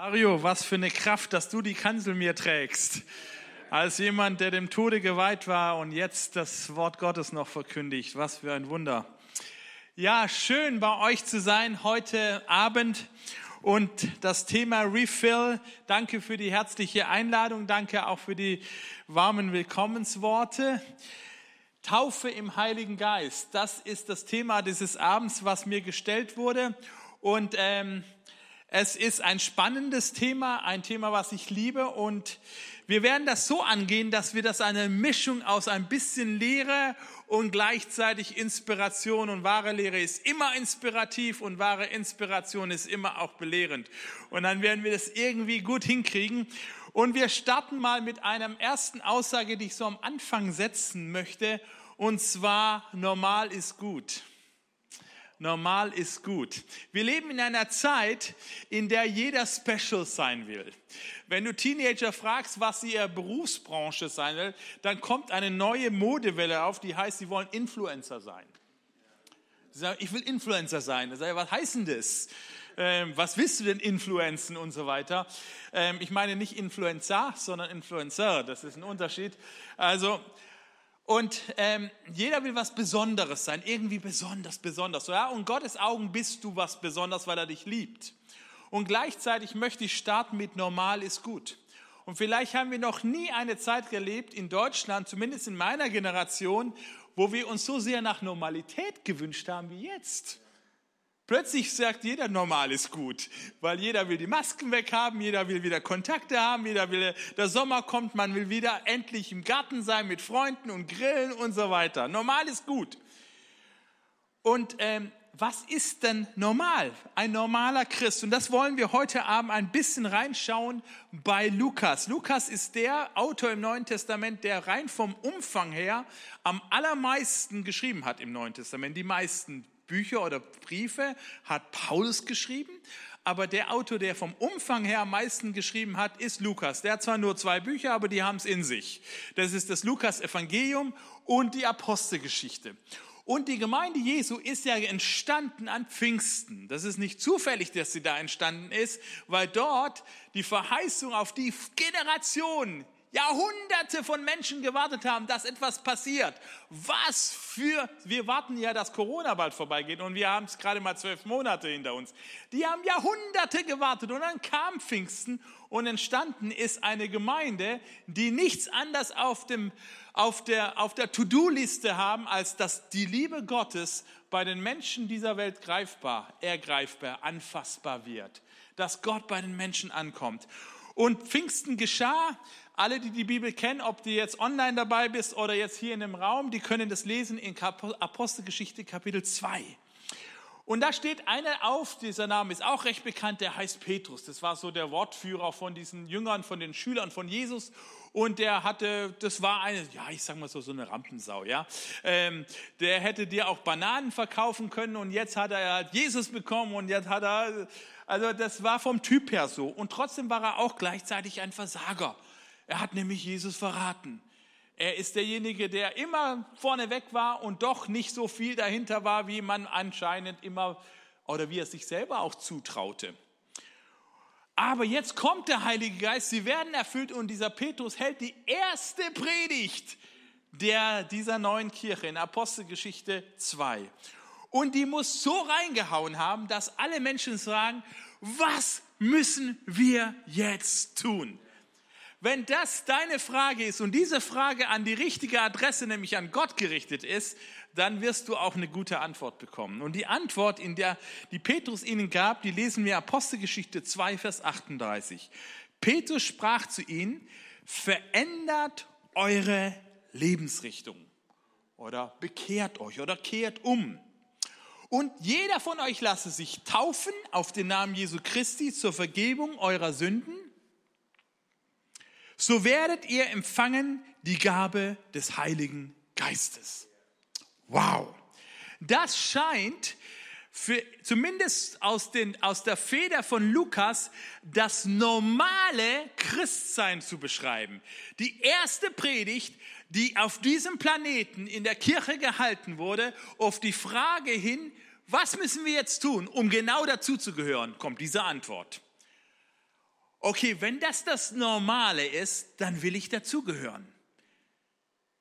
Mario, was für eine Kraft, dass du die Kanzel mir trägst. Als jemand, der dem Tode geweiht war und jetzt das Wort Gottes noch verkündigt. Was für ein Wunder. Ja, schön bei euch zu sein heute Abend. Und das Thema Refill, danke für die herzliche Einladung, danke auch für die warmen Willkommensworte. Taufe im Heiligen Geist, das ist das Thema dieses Abends, was mir gestellt wurde. Und ähm, es ist ein spannendes Thema, ein Thema, was ich liebe. Und wir werden das so angehen, dass wir das eine Mischung aus ein bisschen Lehre und gleichzeitig Inspiration. Und wahre Lehre ist immer inspirativ und wahre Inspiration ist immer auch belehrend. Und dann werden wir das irgendwie gut hinkriegen. Und wir starten mal mit einer ersten Aussage, die ich so am Anfang setzen möchte. Und zwar, normal ist gut normal ist gut. Wir leben in einer Zeit, in der jeder Special sein will. Wenn du Teenager fragst, was sie ihre Berufsbranche sein will, dann kommt eine neue Modewelle auf, die heißt, sie wollen Influencer sein. Sie sagen, ich will Influencer sein. Ich sage, was heißt denn das? Ähm, was willst du denn influenzen und so weiter? Ähm, ich meine nicht Influencer, sondern Influencer. Das ist ein Unterschied. Also und ähm, jeder will was Besonderes sein, irgendwie besonders, besonders. Ja? Und Gottes Augen bist du was Besonderes, weil er dich liebt. Und gleichzeitig möchte ich starten mit normal ist gut. Und vielleicht haben wir noch nie eine Zeit gelebt in Deutschland, zumindest in meiner Generation, wo wir uns so sehr nach Normalität gewünscht haben wie jetzt. Plötzlich sagt jeder, normal ist gut, weil jeder will die Masken weghaben, jeder will wieder Kontakte haben, jeder will, der Sommer kommt, man will wieder endlich im Garten sein mit Freunden und grillen und so weiter. Normal ist gut. Und ähm, was ist denn normal? Ein normaler Christ. Und das wollen wir heute Abend ein bisschen reinschauen bei Lukas. Lukas ist der Autor im Neuen Testament, der rein vom Umfang her am allermeisten geschrieben hat im Neuen Testament. Die meisten Bücher oder Briefe hat Paulus geschrieben, aber der Autor, der vom Umfang her am meisten geschrieben hat, ist Lukas. Der hat zwar nur zwei Bücher, aber die haben es in sich. Das ist das Lukas-Evangelium und die Apostelgeschichte. Und die Gemeinde Jesu ist ja entstanden an Pfingsten. Das ist nicht zufällig, dass sie da entstanden ist, weil dort die Verheißung auf die Generation Jahrhunderte von Menschen gewartet haben, dass etwas passiert. Was für, wir warten ja, dass Corona bald vorbeigeht und wir haben es gerade mal zwölf Monate hinter uns. Die haben Jahrhunderte gewartet und dann kam Pfingsten und entstanden ist eine Gemeinde, die nichts anderes auf, dem, auf der, auf der To-Do-Liste haben, als dass die Liebe Gottes bei den Menschen dieser Welt greifbar, ergreifbar, anfassbar wird. Dass Gott bei den Menschen ankommt. Und Pfingsten geschah alle, die die Bibel kennen, ob du jetzt online dabei bist oder jetzt hier in dem Raum, die können das lesen in Apostelgeschichte Kapitel 2. Und da steht einer auf, dieser Name ist auch recht bekannt, der heißt Petrus. Das war so der Wortführer von diesen Jüngern, von den Schülern von Jesus. Und der hatte, das war eine, ja, ich sag mal so, so eine Rampensau, ja. Ähm, der hätte dir auch Bananen verkaufen können und jetzt hat er halt Jesus bekommen und jetzt hat er, also das war vom Typ her so. Und trotzdem war er auch gleichzeitig ein Versager. Er hat nämlich Jesus verraten. Er ist derjenige, der immer vorneweg war und doch nicht so viel dahinter war, wie man anscheinend immer oder wie er sich selber auch zutraute. Aber jetzt kommt der Heilige Geist, sie werden erfüllt und dieser Petrus hält die erste Predigt der, dieser neuen Kirche in Apostelgeschichte 2. Und die muss so reingehauen haben, dass alle Menschen sagen, was müssen wir jetzt tun? Wenn das deine Frage ist und diese Frage an die richtige Adresse, nämlich an Gott gerichtet ist, dann wirst du auch eine gute Antwort bekommen. Und die Antwort, in der die Petrus ihnen gab, die lesen wir Apostelgeschichte 2, Vers 38. Petrus sprach zu ihnen, verändert eure Lebensrichtung oder bekehrt euch oder kehrt um. Und jeder von euch lasse sich taufen auf den Namen Jesu Christi zur Vergebung eurer Sünden so werdet ihr empfangen die Gabe des Heiligen Geistes. Wow. Das scheint für, zumindest aus, den, aus der Feder von Lukas das normale Christsein zu beschreiben. Die erste Predigt, die auf diesem Planeten in der Kirche gehalten wurde, auf die Frage hin, was müssen wir jetzt tun, um genau dazu zu gehören, kommt diese Antwort. Okay, wenn das das Normale ist, dann will ich dazugehören.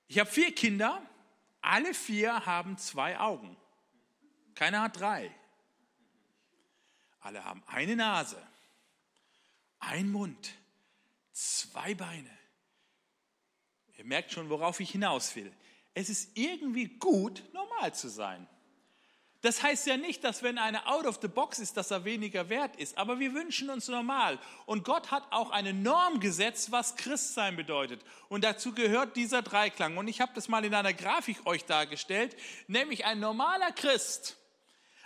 Ich habe vier Kinder, alle vier haben zwei Augen. Keiner hat drei. Alle haben eine Nase, ein Mund, zwei Beine. Ihr merkt schon, worauf ich hinaus will. Es ist irgendwie gut, normal zu sein. Das heißt ja nicht, dass wenn einer out of the box ist, dass er weniger wert ist. Aber wir wünschen uns normal. Und Gott hat auch eine Norm gesetzt, was Christsein bedeutet. Und dazu gehört dieser Dreiklang. Und ich habe das mal in einer Grafik euch dargestellt, nämlich ein normaler Christ.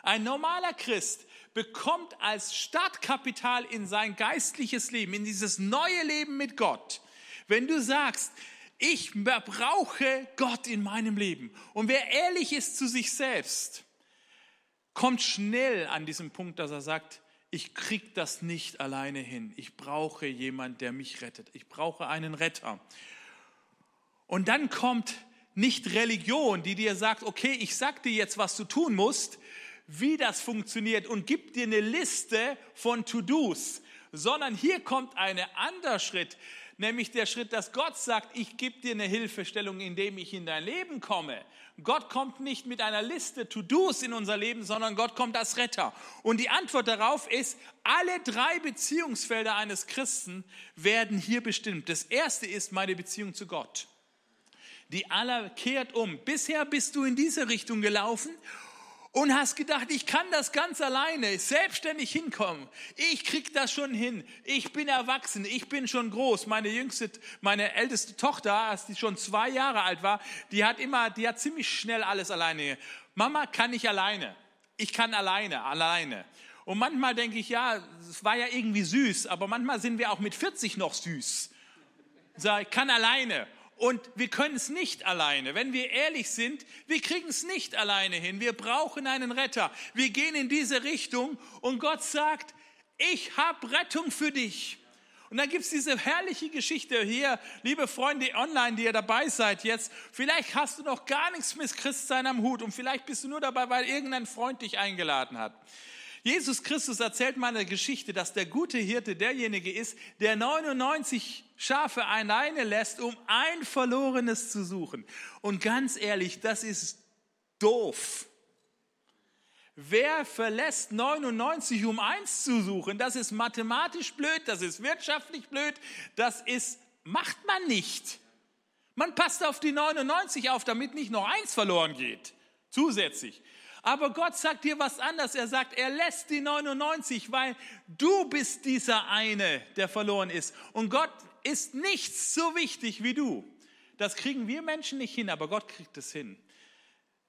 Ein normaler Christ bekommt als Startkapital in sein geistliches Leben, in dieses neue Leben mit Gott. Wenn du sagst, ich brauche Gott in meinem Leben. Und wer ehrlich ist zu sich selbst, kommt schnell an diesem Punkt, dass er sagt, ich krieg das nicht alleine hin. Ich brauche jemand, der mich rettet. Ich brauche einen Retter. Und dann kommt nicht Religion, die dir sagt, okay, ich sag dir jetzt, was du tun musst, wie das funktioniert und gibt dir eine Liste von To-Dos, sondern hier kommt ein anderer Schritt, nämlich der Schritt, dass Gott sagt, ich gebe dir eine Hilfestellung, indem ich in dein Leben komme. Gott kommt nicht mit einer Liste To-Dos in unser Leben, sondern Gott kommt als Retter. Und die Antwort darauf ist, alle drei Beziehungsfelder eines Christen werden hier bestimmt. Das erste ist meine Beziehung zu Gott. Die aller kehrt um. Bisher bist du in diese Richtung gelaufen und hast gedacht, ich kann das ganz alleine, selbstständig hinkommen. Ich krieg das schon hin. Ich bin erwachsen, ich bin schon groß. Meine jüngste, meine älteste Tochter, als die schon zwei Jahre alt war, die hat immer, die hat ziemlich schnell alles alleine. Mama kann ich alleine. Ich kann alleine, alleine. Und manchmal denke ich, ja, es war ja irgendwie süß, aber manchmal sind wir auch mit 40 noch süß. Ich kann alleine. Und wir können es nicht alleine. Wenn wir ehrlich sind, wir kriegen es nicht alleine hin. Wir brauchen einen Retter. Wir gehen in diese Richtung und Gott sagt, ich habe Rettung für dich. Und dann gibt es diese herrliche Geschichte hier, liebe Freunde online, die ihr dabei seid jetzt. Vielleicht hast du noch gar nichts mit Christsein am Hut und vielleicht bist du nur dabei, weil irgendein Freund dich eingeladen hat. Jesus Christus erzählt mal eine Geschichte, dass der gute Hirte derjenige ist, der 99 Schafe alleine lässt, um ein verlorenes zu suchen. Und ganz ehrlich, das ist doof. Wer verlässt 99, um eins zu suchen? Das ist mathematisch blöd, das ist wirtschaftlich blöd, das ist, macht man nicht. Man passt auf die 99 auf, damit nicht noch eins verloren geht. Zusätzlich. Aber Gott sagt dir was anderes. Er sagt, er lässt die 99, weil du bist dieser eine, der verloren ist. Und Gott ist nichts so wichtig wie du. Das kriegen wir Menschen nicht hin, aber Gott kriegt es hin.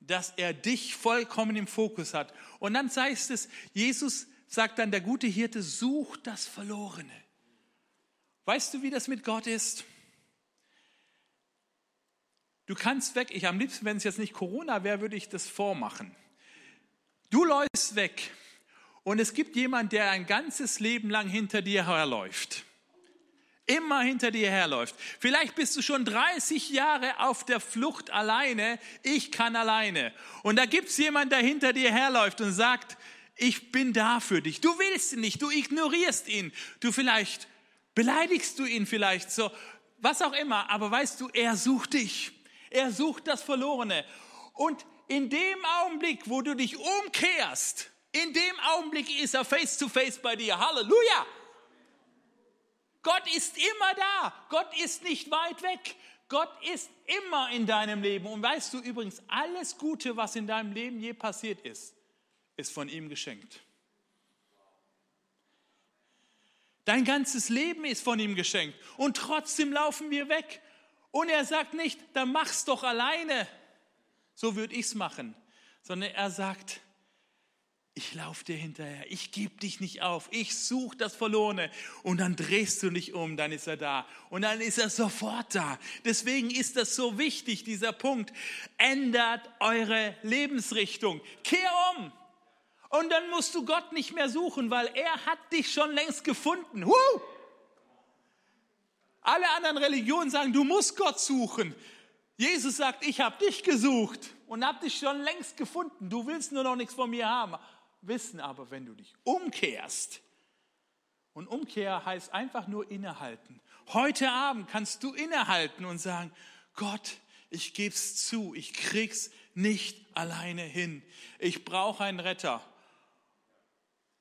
Dass er dich vollkommen im Fokus hat. Und dann heißt es, Jesus sagt dann, der gute Hirte sucht das Verlorene. Weißt du, wie das mit Gott ist? Du kannst weg, ich am liebsten, wenn es jetzt nicht Corona wäre, würde ich das vormachen. Du läufst weg und es gibt jemand, der ein ganzes Leben lang hinter dir herläuft. Immer hinter dir herläuft. Vielleicht bist du schon 30 Jahre auf der Flucht alleine. Ich kann alleine. Und da gibt es jemand, der hinter dir herläuft und sagt, ich bin da für dich. Du willst ihn nicht, du ignorierst ihn. Du vielleicht beleidigst du ihn vielleicht so, was auch immer. Aber weißt du, er sucht dich. Er sucht das Verlorene. Und in dem Augenblick, wo du dich umkehrst, in dem Augenblick ist er face to face bei dir. Halleluja! Gott ist immer da. Gott ist nicht weit weg. Gott ist immer in deinem Leben. Und weißt du übrigens, alles Gute, was in deinem Leben je passiert ist, ist von ihm geschenkt. Dein ganzes Leben ist von ihm geschenkt. Und trotzdem laufen wir weg. Und er sagt nicht, dann mach's doch alleine. So würde ich es machen. Sondern er sagt, ich laufe dir hinterher, ich gebe dich nicht auf, ich suche das Verlorene. Und dann drehst du dich um, dann ist er da. Und dann ist er sofort da. Deswegen ist das so wichtig, dieser Punkt. Ändert eure Lebensrichtung. Kehr um. Und dann musst du Gott nicht mehr suchen, weil er hat dich schon längst gefunden. Huh! Alle anderen Religionen sagen, du musst Gott suchen. Jesus sagt, ich habe dich gesucht und habe dich schon längst gefunden. Du willst nur noch nichts von mir haben. Wissen aber, wenn du dich umkehrst Und Umkehr heißt einfach nur innehalten. Heute Abend kannst du innehalten und sagen, Gott, ich geb's zu, ich krieg's nicht alleine hin. Ich brauche einen Retter.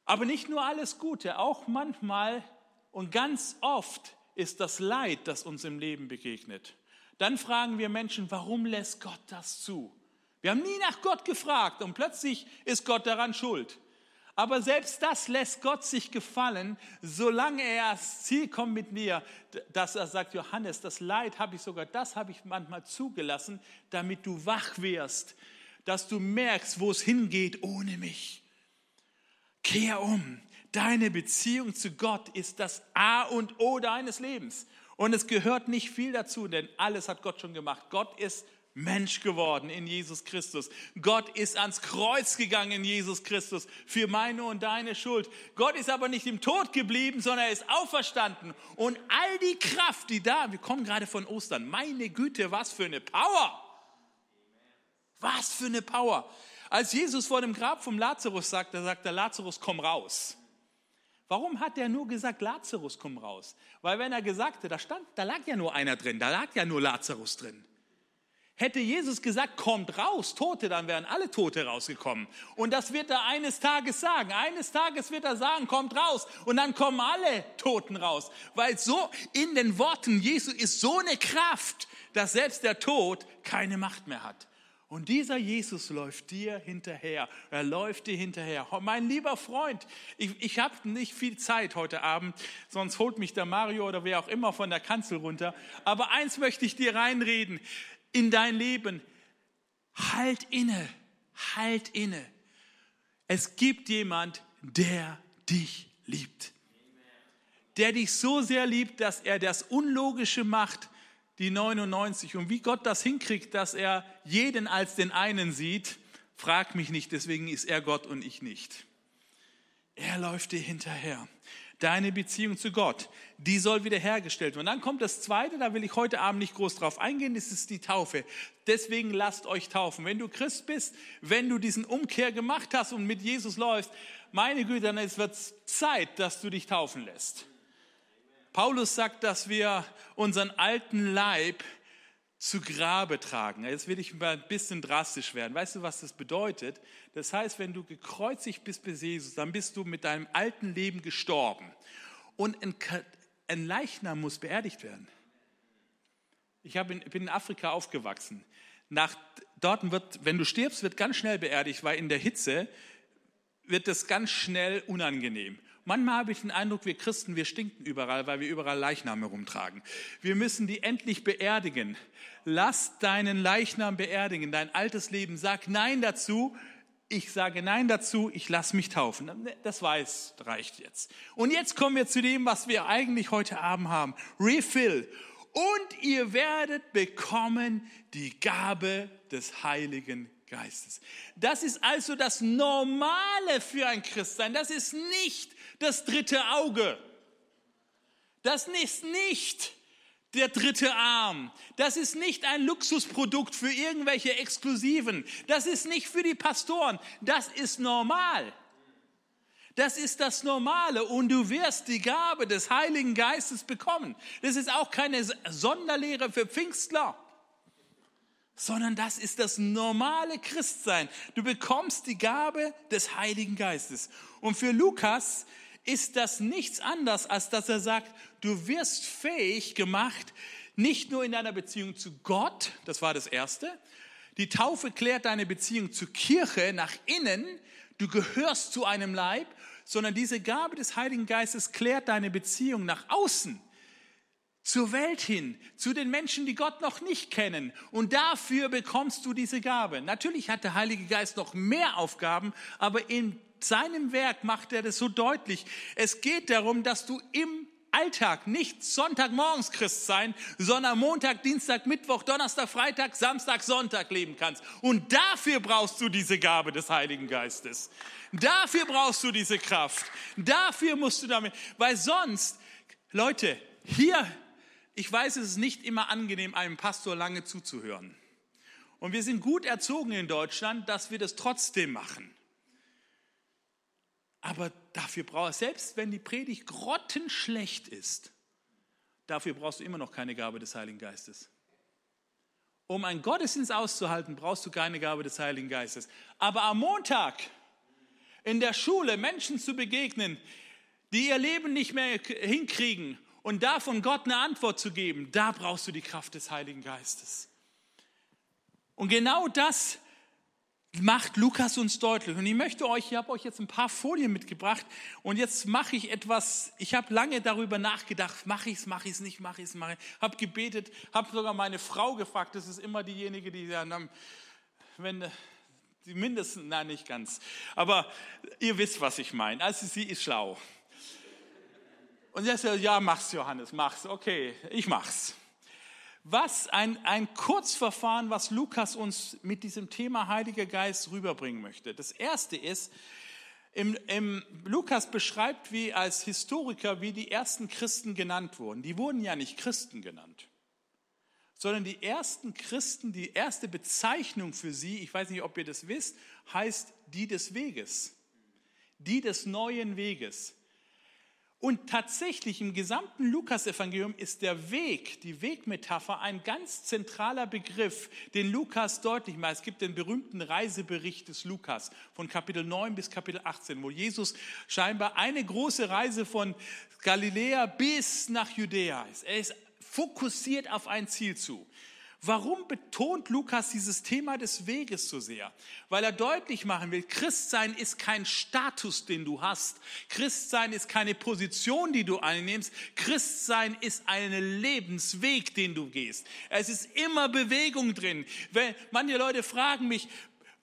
Aber nicht nur alles Gute, auch manchmal und ganz oft ist das Leid, das uns im Leben begegnet. Dann fragen wir Menschen, warum lässt Gott das zu? Wir haben nie nach Gott gefragt und plötzlich ist Gott daran schuld. Aber selbst das lässt Gott sich gefallen, solange er ans Ziel kommt mit mir, dass er sagt, Johannes, das Leid habe ich sogar, das habe ich manchmal zugelassen, damit du wach wirst, dass du merkst, wo es hingeht ohne mich. Kehr um. Deine Beziehung zu Gott ist das A und O deines Lebens. Und es gehört nicht viel dazu, denn alles hat Gott schon gemacht. Gott ist Mensch geworden in Jesus Christus. Gott ist ans Kreuz gegangen in Jesus Christus für meine und deine Schuld. Gott ist aber nicht im Tod geblieben, sondern er ist auferstanden. Und all die Kraft, die da, wir kommen gerade von Ostern, meine Güte, was für eine Power. Was für eine Power. Als Jesus vor dem Grab vom Lazarus sagt, da sagt der Lazarus, komm raus. Warum hat er nur gesagt, Lazarus, komm raus? Weil wenn er gesagt hätte, da stand, da lag ja nur einer drin, da lag ja nur Lazarus drin. Hätte Jesus gesagt, kommt raus, Tote, dann wären alle Tote rausgekommen. Und das wird er eines Tages sagen. Eines Tages wird er sagen, kommt raus. Und dann kommen alle Toten raus. Weil so in den Worten Jesu ist so eine Kraft, dass selbst der Tod keine Macht mehr hat. Und dieser Jesus läuft dir hinterher. Er läuft dir hinterher. Mein lieber Freund, ich, ich habe nicht viel Zeit heute Abend, sonst holt mich der Mario oder wer auch immer von der Kanzel runter. Aber eins möchte ich dir reinreden in dein Leben. Halt inne, halt inne. Es gibt jemand, der dich liebt. Der dich so sehr liebt, dass er das Unlogische macht, die 99. Und wie Gott das hinkriegt, dass er jeden als den einen sieht, frag mich nicht, deswegen ist er Gott und ich nicht. Er läuft dir hinterher. Deine Beziehung zu Gott, die soll wiederhergestellt werden. Und dann kommt das Zweite, da will ich heute Abend nicht groß drauf eingehen, das ist die Taufe. Deswegen lasst euch taufen. Wenn du Christ bist, wenn du diesen Umkehr gemacht hast und mit Jesus läufst, meine Güte, dann wird es Zeit, dass du dich taufen lässt. Paulus sagt, dass wir unseren alten Leib zu Grabe tragen. Jetzt will ich mal ein bisschen drastisch werden. Weißt du, was das bedeutet? Das heißt, wenn du gekreuzigt bist bis Jesus, dann bist du mit deinem alten Leben gestorben. Und ein Leichnam muss beerdigt werden. Ich in, bin in Afrika aufgewachsen. Nach, dort wird, wenn du stirbst, wird ganz schnell beerdigt, weil in der Hitze wird es ganz schnell unangenehm. Manchmal habe ich den Eindruck, wir Christen, wir stinken überall, weil wir überall Leichname rumtragen. Wir müssen die endlich beerdigen. Lass deinen Leichnam beerdigen, dein altes Leben. Sag Nein dazu. Ich sage Nein dazu, ich lass mich taufen. Das weiß, reicht jetzt. Und jetzt kommen wir zu dem, was wir eigentlich heute Abend haben. Refill. Und ihr werdet bekommen die Gabe des Heiligen Geistes. Das ist also das Normale für ein Christsein. Das ist nicht das dritte Auge. Das ist nicht der dritte Arm. Das ist nicht ein Luxusprodukt für irgendwelche Exklusiven. Das ist nicht für die Pastoren. Das ist normal. Das ist das Normale und du wirst die Gabe des Heiligen Geistes bekommen. Das ist auch keine Sonderlehre für Pfingstler, sondern das ist das normale Christsein. Du bekommst die Gabe des Heiligen Geistes. Und für Lukas ist das nichts anderes, als dass er sagt, du wirst fähig gemacht, nicht nur in deiner Beziehung zu Gott, das war das Erste, die Taufe klärt deine Beziehung zur Kirche nach innen, du gehörst zu einem Leib, sondern diese Gabe des Heiligen Geistes klärt deine Beziehung nach außen, zur Welt hin, zu den Menschen, die Gott noch nicht kennen. Und dafür bekommst du diese Gabe. Natürlich hat der Heilige Geist noch mehr Aufgaben, aber in seinem Werk macht er das so deutlich. Es geht darum, dass du im Alltag nicht Sonntagmorgens Christ sein, sondern Montag, Dienstag, Mittwoch, Donnerstag, Freitag, Samstag, Sonntag leben kannst. Und dafür brauchst du diese Gabe des Heiligen Geistes. Dafür brauchst du diese Kraft. Dafür musst du damit, weil sonst, Leute, hier, ich weiß, es ist nicht immer angenehm, einem Pastor lange zuzuhören. Und wir sind gut erzogen in Deutschland, dass wir das trotzdem machen. Aber dafür brauchst selbst wenn die Predigt grottenschlecht ist, dafür brauchst du immer noch keine Gabe des Heiligen Geistes. Um einen Gottesdienst auszuhalten, brauchst du keine Gabe des Heiligen Geistes. Aber am Montag in der Schule Menschen zu begegnen, die ihr Leben nicht mehr hinkriegen und davon Gott eine Antwort zu geben, da brauchst du die Kraft des Heiligen Geistes. Und genau das macht Lukas uns deutlich. Und ich möchte euch, ich habe euch jetzt ein paar Folien mitgebracht und jetzt mache ich etwas, ich habe lange darüber nachgedacht, mache ich es, mache ich es nicht, mache ich es, mache ich habe gebetet, habe sogar meine Frau gefragt, das ist immer diejenige, die dann, wenn die mindestens, nein, nicht ganz, aber ihr wisst, was ich meine. Also sie ist schlau. Und sie sagt, ja, mach's, Johannes, mach's. Okay, ich mach's. Was ein, ein Kurzverfahren, was Lukas uns mit diesem Thema Heiliger Geist rüberbringen möchte. Das erste ist, im, im, Lukas beschreibt, wie als Historiker, wie die ersten Christen genannt wurden. Die wurden ja nicht Christen genannt, sondern die ersten Christen, die erste Bezeichnung für sie, ich weiß nicht, ob ihr das wisst, heißt die des Weges, die des neuen Weges. Und tatsächlich im gesamten Lukasevangelium ist der Weg, die Wegmetapher, ein ganz zentraler Begriff, den Lukas deutlich macht. Es gibt den berühmten Reisebericht des Lukas von Kapitel 9 bis Kapitel 18, wo Jesus scheinbar eine große Reise von Galiläa bis nach Judäa ist. Er ist fokussiert auf ein Ziel zu. Warum betont Lukas dieses Thema des Weges so sehr? Weil er deutlich machen will, Christsein ist kein Status, den du hast. Christsein ist keine Position, die du einnimmst. Christsein ist ein Lebensweg, den du gehst. Es ist immer Bewegung drin. Manche Leute fragen mich,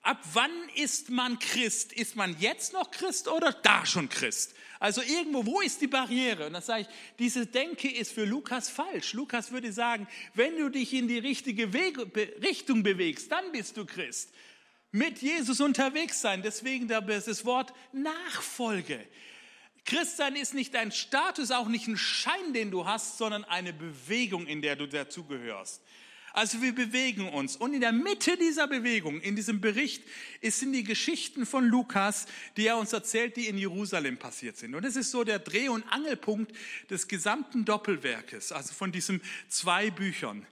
ab wann ist man Christ? Ist man jetzt noch Christ oder da schon Christ? Also irgendwo, wo ist die Barriere? Und dann sage ich, diese Denke ist für Lukas falsch. Lukas würde sagen, wenn du dich in die richtige Wege, Richtung bewegst, dann bist du Christ. Mit Jesus unterwegs sein, deswegen das Wort Nachfolge. Christsein ist nicht ein Status, auch nicht ein Schein, den du hast, sondern eine Bewegung, in der du dazugehörst. Also wir bewegen uns. Und in der Mitte dieser Bewegung, in diesem Bericht, sind die Geschichten von Lukas, die er uns erzählt, die in Jerusalem passiert sind. Und das ist so der Dreh- und Angelpunkt des gesamten Doppelwerkes, also von diesen zwei Büchern.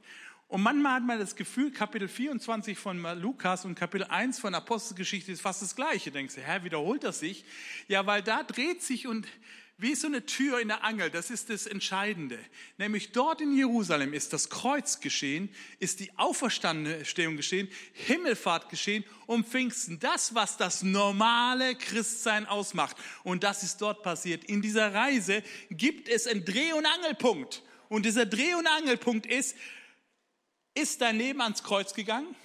Und manchmal hat man das Gefühl, Kapitel 24 von Lukas und Kapitel 1 von Apostelgeschichte ist fast das Gleiche. Denkst du, Herr, wiederholt das sich? Ja, weil da dreht sich und wie so eine Tür in der Angel, das ist das Entscheidende. Nämlich dort in Jerusalem ist das Kreuz geschehen, ist die Auferstehung geschehen, Himmelfahrt geschehen und Pfingsten. Das, was das normale Christsein ausmacht. Und das ist dort passiert. In dieser Reise gibt es einen Dreh- und Angelpunkt. Und dieser Dreh- und Angelpunkt ist, ist dein Leben ans Kreuz gegangen?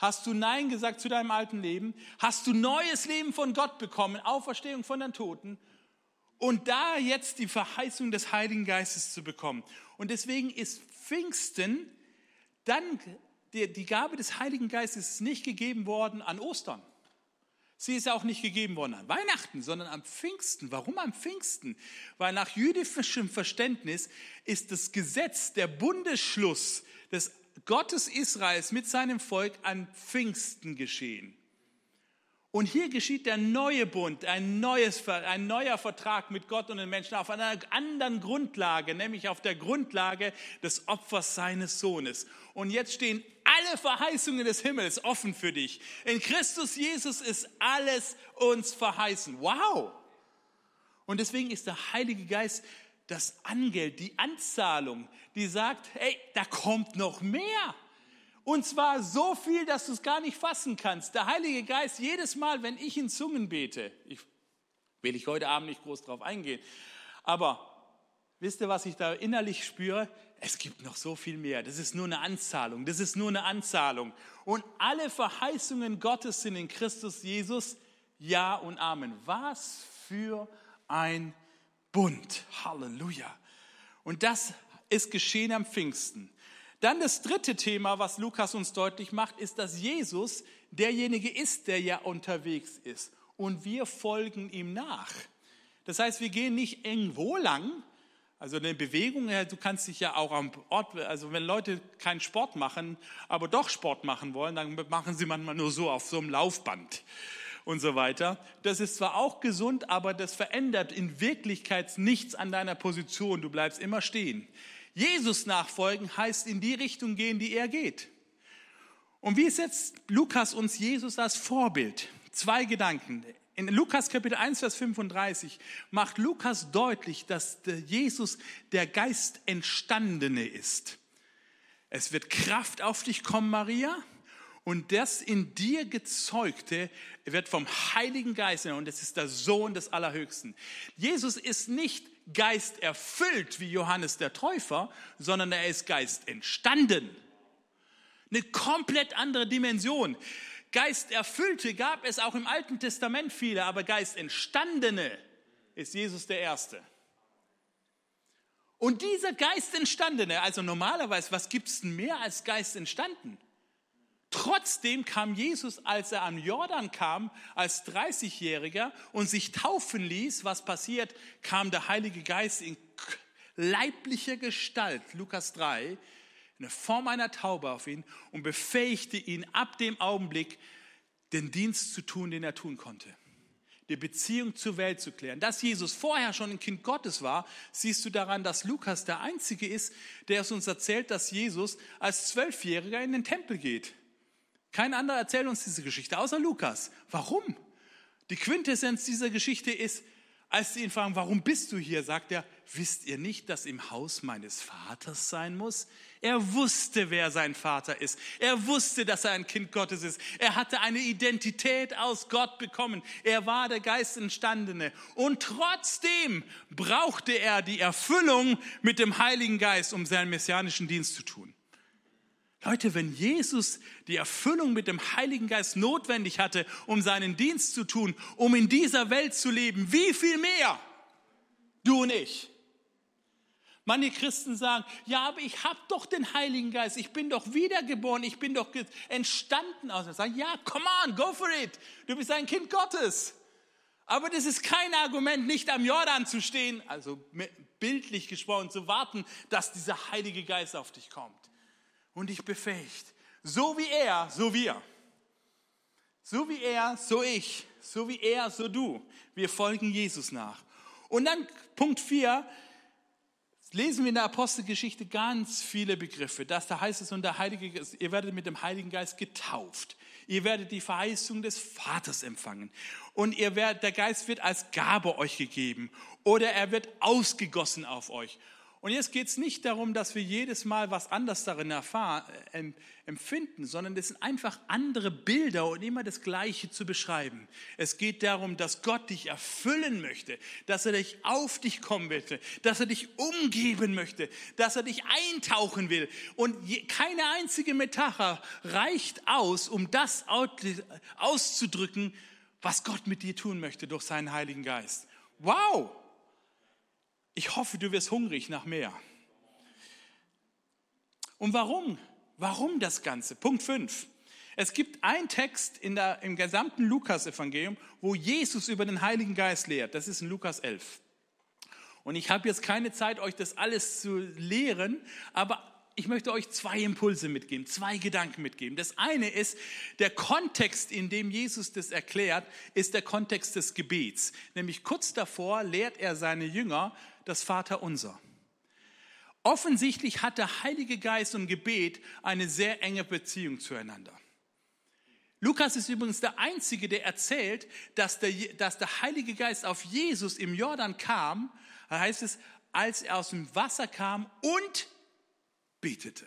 Hast du Nein gesagt zu deinem alten Leben? Hast du neues Leben von Gott bekommen, Auferstehung von den Toten? Und da jetzt die Verheißung des Heiligen Geistes zu bekommen. Und deswegen ist Pfingsten dann, die, Gabe des Heiligen Geistes ist nicht gegeben worden an Ostern. Sie ist auch nicht gegeben worden an Weihnachten, sondern am Pfingsten. Warum am Pfingsten? Weil nach jüdischem Verständnis ist das Gesetz, der Bundesschluss des Gottes Israels mit seinem Volk an Pfingsten geschehen. Und hier geschieht der neue Bund, ein, neues, ein neuer Vertrag mit Gott und den Menschen auf einer anderen Grundlage, nämlich auf der Grundlage des Opfers seines Sohnes. Und jetzt stehen alle Verheißungen des Himmels offen für dich. In Christus Jesus ist alles uns verheißen. Wow! Und deswegen ist der Heilige Geist das Angeld, die Anzahlung, die sagt, hey, da kommt noch mehr. Und zwar so viel, dass du es gar nicht fassen kannst. Der Heilige Geist, jedes Mal, wenn ich in Zungen bete, ich, will ich heute Abend nicht groß drauf eingehen, aber wisst ihr, was ich da innerlich spüre? Es gibt noch so viel mehr. Das ist nur eine Anzahlung. Das ist nur eine Anzahlung. Und alle Verheißungen Gottes sind in Christus Jesus. Ja und Amen. Was für ein Bund. Halleluja. Und das ist geschehen am Pfingsten. Dann das dritte Thema, was Lukas uns deutlich macht, ist, dass Jesus derjenige ist, der ja unterwegs ist. Und wir folgen ihm nach. Das heißt, wir gehen nicht irgendwo lang, also eine Bewegung, du kannst dich ja auch am Ort, also wenn Leute keinen Sport machen, aber doch Sport machen wollen, dann machen sie manchmal nur so auf so einem Laufband. Und so weiter. Das ist zwar auch gesund, aber das verändert in Wirklichkeit nichts an deiner Position. Du bleibst immer stehen. Jesus nachfolgen heißt in die Richtung gehen, die er geht. Und wie setzt Lukas uns Jesus als Vorbild? Zwei Gedanken. In Lukas Kapitel 1, Vers 35 macht Lukas deutlich, dass Jesus der Geist entstandene ist. Es wird Kraft auf dich kommen, Maria, und das in dir gezeugte wird vom Heiligen Geist, und es ist der Sohn des Allerhöchsten. Jesus ist nicht Geist erfüllt wie Johannes der Täufer, sondern er ist Geist entstanden. Eine komplett andere Dimension. Geisterfüllte gab es auch im Alten Testament viele, aber Geistentstandene ist Jesus der Erste. Und dieser Geistentstandene, also normalerweise, was gibt es denn mehr als Geist entstanden? Trotzdem kam Jesus, als er am Jordan kam, als 30-Jähriger und sich taufen ließ, was passiert, kam der Heilige Geist in leiblicher Gestalt, Lukas 3, in der Form einer Taube auf ihn und befähigte ihn ab dem Augenblick, den Dienst zu tun, den er tun konnte. Die Beziehung zur Welt zu klären. Dass Jesus vorher schon ein Kind Gottes war, siehst du daran, dass Lukas der Einzige ist, der es uns erzählt, dass Jesus als Zwölfjähriger in den Tempel geht. Kein anderer erzählt uns diese Geschichte, außer Lukas. Warum? Die Quintessenz dieser Geschichte ist, als sie ihn fragen, warum bist du hier, sagt er, wisst ihr nicht, dass im Haus meines Vaters sein muss? Er wusste, wer sein Vater ist. Er wusste, dass er ein Kind Gottes ist. Er hatte eine Identität aus Gott bekommen. Er war der Geist entstandene. Und trotzdem brauchte er die Erfüllung mit dem Heiligen Geist, um seinen messianischen Dienst zu tun. Leute, wenn Jesus die Erfüllung mit dem Heiligen Geist notwendig hatte, um seinen Dienst zu tun, um in dieser Welt zu leben, wie viel mehr du und ich? Manche Christen sagen, ja, aber ich habe doch den Heiligen Geist, ich bin doch wiedergeboren, ich bin doch entstanden aus. Sagen, ja, come on, go for it. Du bist ein Kind Gottes. Aber das ist kein Argument, nicht am Jordan zu stehen, also bildlich gesprochen, zu warten, dass dieser Heilige Geist auf dich kommt und dich befähigt. So wie er, so wir. So wie er, so ich. So wie er, so du. Wir folgen Jesus nach. Und dann Punkt 4, lesen wir in der Apostelgeschichte ganz viele Begriffe. Das da heißt es, und der Heilige ihr werdet mit dem Heiligen Geist getauft. Ihr werdet die Verheißung des Vaters empfangen. Und ihr werdet, der Geist wird als Gabe euch gegeben. Oder er wird ausgegossen auf euch. Und jetzt geht es nicht darum, dass wir jedes Mal was anderes darin erfahren, äh, empfinden, sondern es sind einfach andere Bilder und immer das Gleiche zu beschreiben. Es geht darum, dass Gott dich erfüllen möchte, dass er dich auf dich kommen möchte, dass er dich umgeben möchte, dass er dich eintauchen will. Und keine einzige Metapher reicht aus, um das auszudrücken, was Gott mit dir tun möchte durch seinen Heiligen Geist. Wow! Ich hoffe, du wirst hungrig nach mehr. Und warum? Warum das Ganze? Punkt 5. Es gibt einen Text in der, im gesamten Lukas-Evangelium, wo Jesus über den Heiligen Geist lehrt. Das ist in Lukas 11. Und ich habe jetzt keine Zeit, euch das alles zu lehren, aber ich möchte euch zwei Impulse mitgeben, zwei Gedanken mitgeben. Das eine ist, der Kontext, in dem Jesus das erklärt, ist der Kontext des Gebets. Nämlich kurz davor lehrt er seine Jünger, das Vaterunser. Offensichtlich hat der Heilige Geist und Gebet eine sehr enge Beziehung zueinander. Lukas ist übrigens der Einzige, der erzählt, dass der, dass der Heilige Geist auf Jesus im Jordan kam, da heißt es, als er aus dem Wasser kam und betete.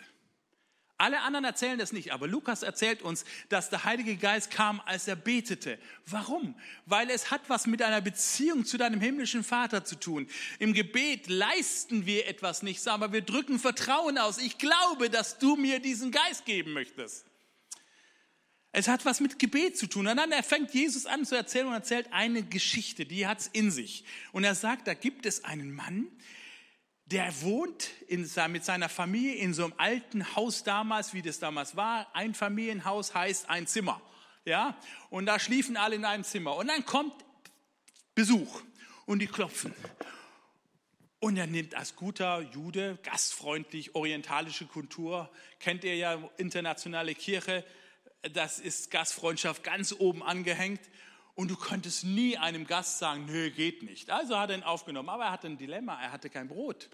Alle anderen erzählen das nicht, aber Lukas erzählt uns, dass der Heilige Geist kam, als er betete. Warum? Weil es hat was mit einer Beziehung zu deinem himmlischen Vater zu tun. Im Gebet leisten wir etwas nicht, aber wir drücken Vertrauen aus. Ich glaube, dass du mir diesen Geist geben möchtest. Es hat was mit Gebet zu tun. Und dann fängt Jesus an zu erzählen und erzählt eine Geschichte, die hat es in sich. Und er sagt, da gibt es einen Mann, der wohnt in, mit seiner Familie in so einem alten Haus damals, wie das damals war. Ein Familienhaus heißt ein Zimmer. Ja, und da schliefen alle in einem Zimmer. Und dann kommt Besuch und die klopfen. Und er nimmt als guter Jude, gastfreundlich, orientalische Kultur, kennt ihr ja internationale Kirche, das ist Gastfreundschaft ganz oben angehängt. Und du könntest nie einem Gast sagen, nö, geht nicht. Also hat er ihn aufgenommen, aber er hatte ein Dilemma, er hatte kein Brot.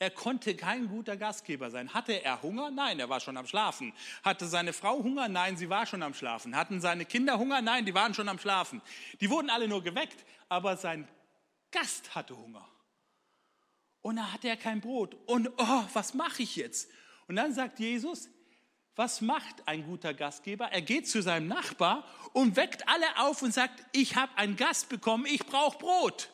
Er konnte kein guter Gastgeber sein. Hatte er Hunger? Nein, er war schon am Schlafen. Hatte seine Frau Hunger? Nein, sie war schon am Schlafen. Hatten seine Kinder Hunger? Nein, die waren schon am Schlafen. Die wurden alle nur geweckt, aber sein Gast hatte Hunger. Und da hatte er kein Brot. Und oh, was mache ich jetzt? Und dann sagt Jesus, was macht ein guter Gastgeber? Er geht zu seinem Nachbar und weckt alle auf und sagt, ich habe einen Gast bekommen, ich brauche Brot.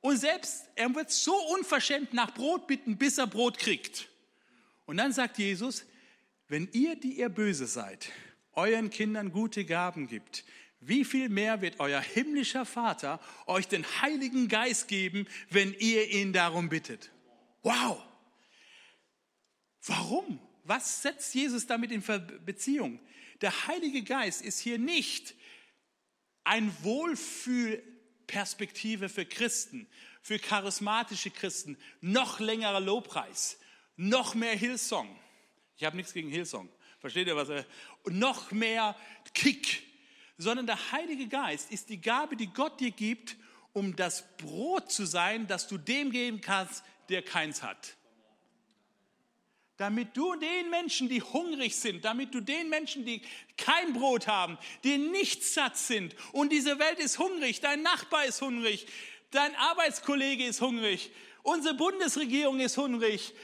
Und selbst er wird so unverschämt nach Brot bitten, bis er Brot kriegt. Und dann sagt Jesus, wenn ihr, die ihr böse seid, euren Kindern gute Gaben gibt, wie viel mehr wird euer himmlischer Vater euch den Heiligen Geist geben, wenn ihr ihn darum bittet? Wow! Warum? Was setzt Jesus damit in Beziehung? Der Heilige Geist ist hier nicht ein Wohlfühl Perspektive für Christen, für charismatische Christen, noch längerer Lobpreis, noch mehr Hillsong. Ich habe nichts gegen Hillsong. Versteht ihr was? Und noch mehr Kick. Sondern der Heilige Geist ist die Gabe, die Gott dir gibt, um das Brot zu sein, das du dem geben kannst, der keins hat damit du den Menschen, die hungrig sind, damit du den Menschen, die kein Brot haben, die nicht satt sind und diese Welt ist hungrig, dein Nachbar ist hungrig, dein Arbeitskollege ist hungrig, unsere Bundesregierung ist hungrig,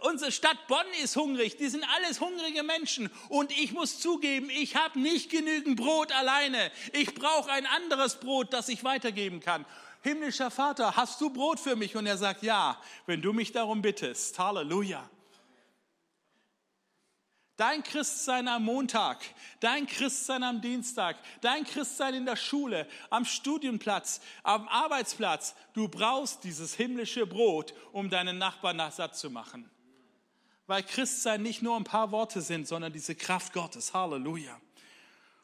unsere Stadt Bonn ist hungrig, die sind alles hungrige Menschen und ich muss zugeben, ich habe nicht genügend Brot alleine. Ich brauche ein anderes Brot, das ich weitergeben kann. Himmlischer Vater, hast du Brot für mich? Und er sagt, ja, wenn du mich darum bittest. Halleluja. Dein Christsein am Montag, dein Christsein am Dienstag, dein Christsein in der Schule, am Studienplatz, am Arbeitsplatz. Du brauchst dieses himmlische Brot, um deinen Nachbarn satt zu machen. Weil Christsein nicht nur ein paar Worte sind, sondern diese Kraft Gottes. Halleluja.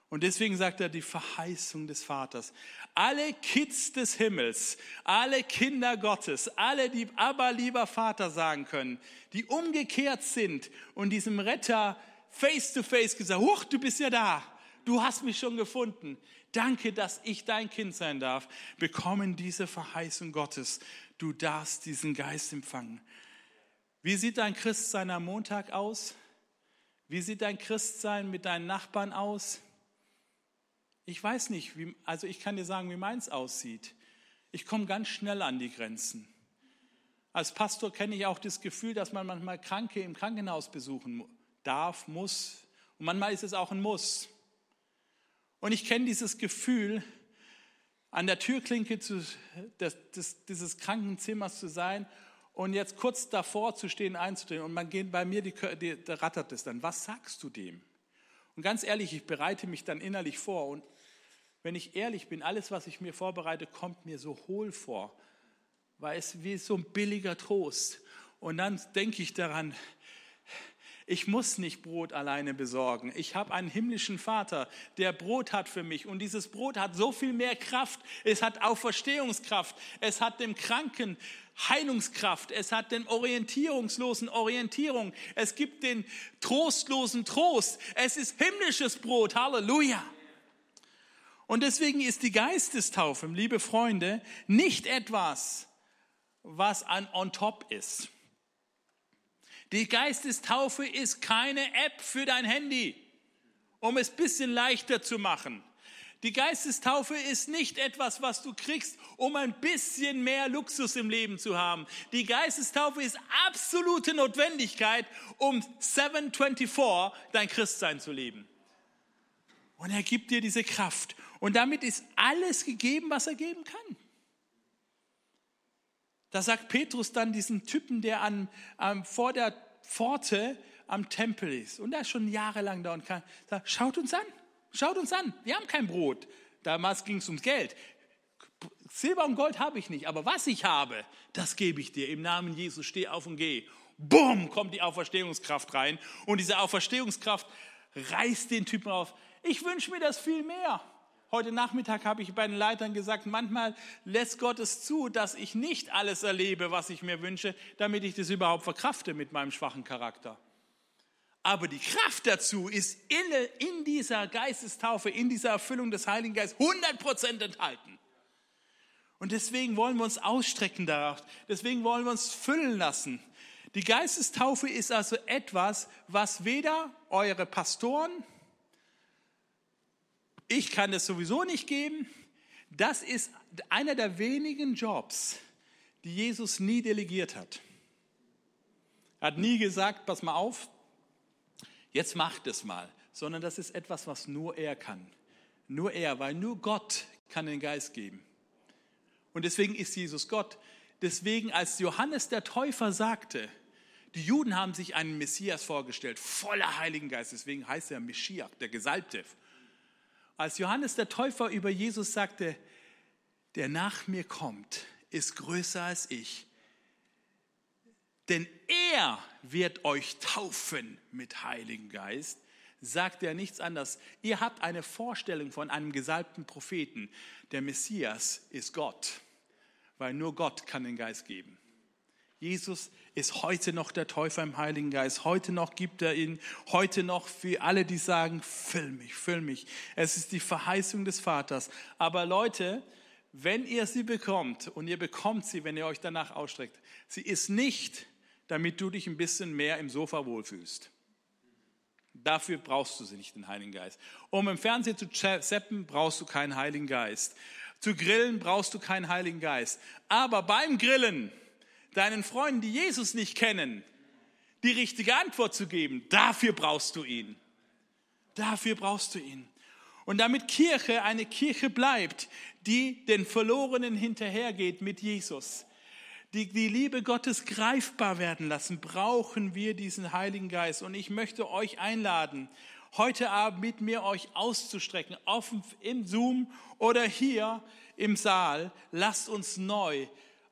Und deswegen sagt er die Verheißung des Vaters. Alle Kids des Himmels, alle Kinder Gottes, alle, die aber lieber Vater sagen können, die umgekehrt sind und diesem Retter face to face gesagt, huch, du bist ja da, du hast mich schon gefunden. Danke, dass ich dein Kind sein darf, bekommen diese Verheißung Gottes. Du darfst diesen Geist empfangen. Wie sieht dein Christsein am Montag aus? Wie sieht dein Christsein mit deinen Nachbarn aus? Ich weiß nicht, wie, also ich kann dir sagen, wie meins aussieht. Ich komme ganz schnell an die Grenzen. Als Pastor kenne ich auch das Gefühl, dass man manchmal Kranke im Krankenhaus besuchen darf, muss. Und manchmal ist es auch ein Muss. Und ich kenne dieses Gefühl, an der Türklinke zu, des, des, dieses Krankenzimmers zu sein und jetzt kurz davor zu stehen, einzudrehen. Und man geht bei mir, die, die, da rattert es dann. Was sagst du dem? Und ganz ehrlich, ich bereite mich dann innerlich vor und wenn ich ehrlich bin, alles, was ich mir vorbereite, kommt mir so hohl vor, weil es wie so ein billiger Trost. Und dann denke ich daran, ich muss nicht Brot alleine besorgen. Ich habe einen himmlischen Vater, der Brot hat für mich. Und dieses Brot hat so viel mehr Kraft. Es hat Auferstehungskraft. Es hat dem Kranken Heilungskraft. Es hat den Orientierungslosen Orientierung. Es gibt den Trostlosen Trost. Es ist himmlisches Brot. Halleluja. Und deswegen ist die Geistestaufe, liebe Freunde, nicht etwas, was an on top ist. Die Geistestaufe ist keine App für dein Handy, um es ein bisschen leichter zu machen. Die Geistestaufe ist nicht etwas, was du kriegst, um ein bisschen mehr Luxus im Leben zu haben. Die Geistestaufe ist absolute Notwendigkeit, um 724 dein Christsein zu leben. Und er gibt dir diese Kraft. Und damit ist alles gegeben, was er geben kann. Da sagt Petrus dann diesen Typen, der an, an, vor der Pforte am Tempel ist. Und er ist schon jahrelang da und kann, sagt, schaut uns an, schaut uns an. Wir haben kein Brot. Damals ging es ums Geld. Silber und Gold habe ich nicht, aber was ich habe, das gebe ich dir. Im Namen Jesus steh auf und geh. Bumm, kommt die Auferstehungskraft rein. Und diese Auferstehungskraft reißt den Typen auf. Ich wünsche mir das viel mehr. Heute Nachmittag habe ich bei den Leitern gesagt, manchmal lässt Gott es zu, dass ich nicht alles erlebe, was ich mir wünsche, damit ich das überhaupt verkrafte mit meinem schwachen Charakter. Aber die Kraft dazu ist in, in dieser Geistestaufe, in dieser Erfüllung des Heiligen Geistes 100% enthalten. Und deswegen wollen wir uns ausstrecken darauf. Deswegen wollen wir uns füllen lassen. Die Geistestaufe ist also etwas, was weder eure Pastoren, ich kann es sowieso nicht geben, das ist einer der wenigen Jobs, die Jesus nie delegiert hat. Er hat nie gesagt, pass mal auf, jetzt macht es mal, sondern das ist etwas, was nur er kann. Nur er, weil nur Gott kann den Geist geben. Und deswegen ist Jesus Gott. Deswegen, als Johannes der Täufer sagte, die Juden haben sich einen Messias vorgestellt, voller Heiligen Geist, deswegen heißt er Meschiach, der Gesalbte. Als Johannes der Täufer über Jesus sagte, der nach mir kommt, ist größer als ich, denn er wird euch taufen mit Heiligen Geist, sagt er nichts anderes. Ihr habt eine Vorstellung von einem gesalbten Propheten. Der Messias ist Gott, weil nur Gott kann den Geist geben. Jesus ist heute noch der Täufer im Heiligen Geist. Heute noch gibt er ihn. Heute noch für alle, die sagen, füll mich, füll mich. Es ist die Verheißung des Vaters. Aber Leute, wenn ihr sie bekommt, und ihr bekommt sie, wenn ihr euch danach ausstreckt, sie ist nicht, damit du dich ein bisschen mehr im Sofa wohlfühlst. Dafür brauchst du sie nicht, den Heiligen Geist. Um im Fernsehen zu zappen, brauchst du keinen Heiligen Geist. Zu grillen brauchst du keinen Heiligen Geist. Aber beim Grillen, deinen Freunden, die Jesus nicht kennen, die richtige Antwort zu geben, dafür brauchst du ihn. Dafür brauchst du ihn. Und damit Kirche eine Kirche bleibt, die den Verlorenen hinterhergeht mit Jesus, die die Liebe Gottes greifbar werden lassen, brauchen wir diesen Heiligen Geist. Und ich möchte euch einladen, heute Abend mit mir euch auszustrecken, offen im Zoom oder hier im Saal. Lasst uns neu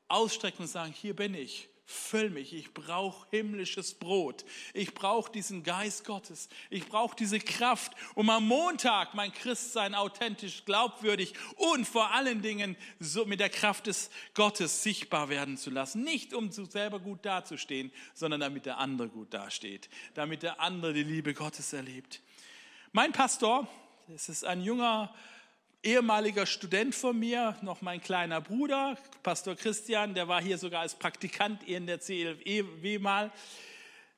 ausstrecken und sagen, hier bin ich. Füll mich, ich brauche himmlisches Brot. Ich brauche diesen Geist Gottes. Ich brauche diese Kraft, um am Montag mein Christsein authentisch, glaubwürdig und vor allen Dingen so mit der Kraft des Gottes sichtbar werden zu lassen. Nicht um selber gut dazustehen, sondern damit der andere gut dasteht, damit der andere die Liebe Gottes erlebt. Mein Pastor, es ist ein junger ehemaliger Student von mir, noch mein kleiner Bruder, Pastor Christian, der war hier sogar als Praktikant in der CLW mal.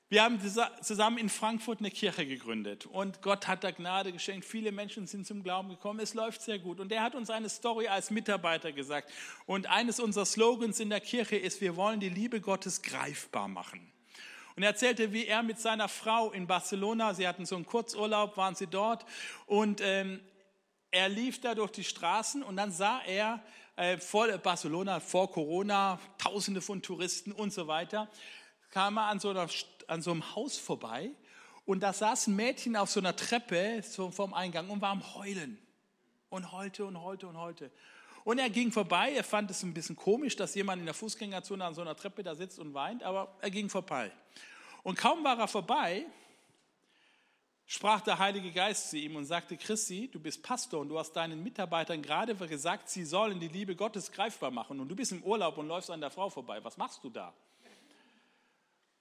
Wir haben zusammen in Frankfurt eine Kirche gegründet und Gott hat da Gnade geschenkt. Viele Menschen sind zum Glauben gekommen. Es läuft sehr gut. Und er hat uns eine Story als Mitarbeiter gesagt. Und eines unserer Slogans in der Kirche ist, wir wollen die Liebe Gottes greifbar machen. Und er erzählte, wie er mit seiner Frau in Barcelona, sie hatten so einen Kurzurlaub, waren sie dort und ähm, er lief da durch die Straßen und dann sah er äh, vor Barcelona, vor Corona, Tausende von Touristen und so weiter, kam er an so, einer, an so einem Haus vorbei und da saß ein Mädchen auf so einer Treppe so vom Eingang und war am Heulen und heulte und heulte und heulte. Und er ging vorbei, er fand es ein bisschen komisch, dass jemand in der Fußgängerzone an so einer Treppe da sitzt und weint, aber er ging vorbei. Und kaum war er vorbei, sprach der Heilige Geist zu ihm und sagte, Christi, du bist Pastor und du hast deinen Mitarbeitern gerade gesagt, sie sollen die Liebe Gottes greifbar machen und du bist im Urlaub und läufst an der Frau vorbei. Was machst du da?